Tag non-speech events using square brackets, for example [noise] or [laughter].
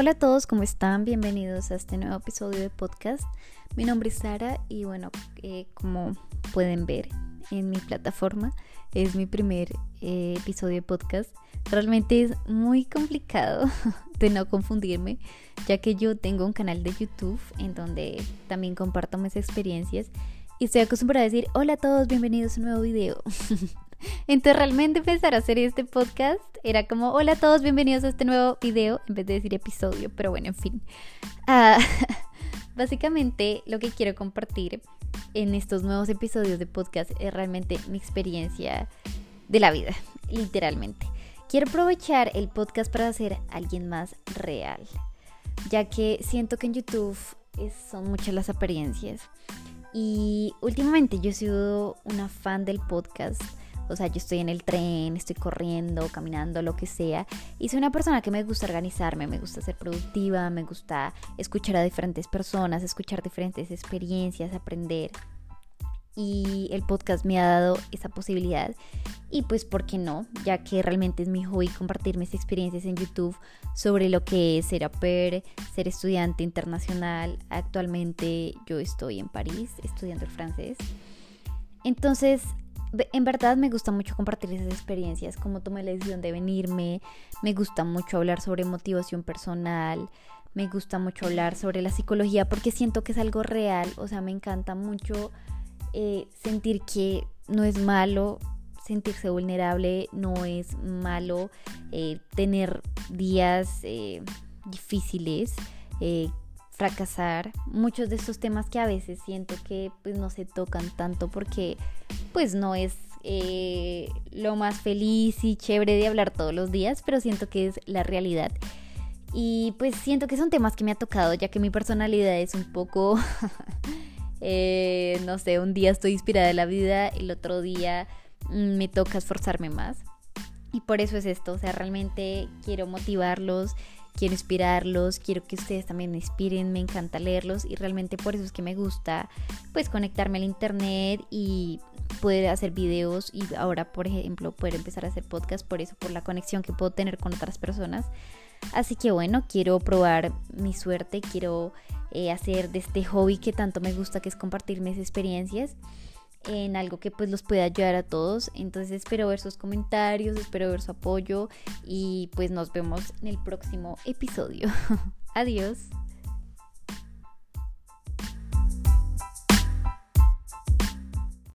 Hola a todos, ¿cómo están? Bienvenidos a este nuevo episodio de podcast. Mi nombre es Sara y bueno, eh, como pueden ver en mi plataforma, es mi primer eh, episodio de podcast. Realmente es muy complicado [laughs] de no confundirme, ya que yo tengo un canal de YouTube en donde también comparto mis experiencias y estoy acostumbrada a decir hola a todos, bienvenidos a un nuevo video. [laughs] Entonces realmente empezar a hacer este podcast era como hola a todos, bienvenidos a este nuevo video en vez de decir episodio, pero bueno, en fin. Ah, [laughs] básicamente lo que quiero compartir en estos nuevos episodios de podcast es realmente mi experiencia de la vida, literalmente. Quiero aprovechar el podcast para hacer alguien más real, ya que siento que en YouTube son muchas las apariencias. Y últimamente yo he sido una fan del podcast o sea, yo estoy en el tren, estoy corriendo, caminando, lo que sea. Y soy una persona que me gusta organizarme, me gusta ser productiva, me gusta escuchar a diferentes personas, escuchar diferentes experiencias, aprender. Y el podcast me ha dado esa posibilidad. Y pues, ¿por qué no? Ya que realmente es mi hobby compartir mis experiencias en YouTube sobre lo que es ser au ser estudiante internacional. Actualmente yo estoy en París estudiando el francés. Entonces, en verdad me gusta mucho compartir esas experiencias, como tomé la decisión de venirme, me gusta mucho hablar sobre motivación personal, me gusta mucho hablar sobre la psicología porque siento que es algo real, o sea, me encanta mucho eh, sentir que no es malo sentirse vulnerable, no es malo eh, tener días eh, difíciles, fracasar, muchos de estos temas que a veces siento que pues no se tocan tanto porque pues no es eh, lo más feliz y chévere de hablar todos los días, pero siento que es la realidad. Y pues siento que son temas que me ha tocado, ya que mi personalidad es un poco, [laughs] eh, no sé, un día estoy inspirada de la vida, el otro día mm, me toca esforzarme más. Y por eso es esto, o sea, realmente quiero motivarlos, quiero inspirarlos, quiero que ustedes también me inspiren, me encanta leerlos y realmente por eso es que me gusta pues conectarme al internet y poder hacer videos y ahora por ejemplo poder empezar a hacer podcast por eso, por la conexión que puedo tener con otras personas. Así que bueno, quiero probar mi suerte, quiero eh, hacer de este hobby que tanto me gusta que es compartir mis experiencias en algo que pues los pueda ayudar a todos. Entonces espero ver sus comentarios, espero ver su apoyo y pues nos vemos en el próximo episodio. [laughs] Adiós.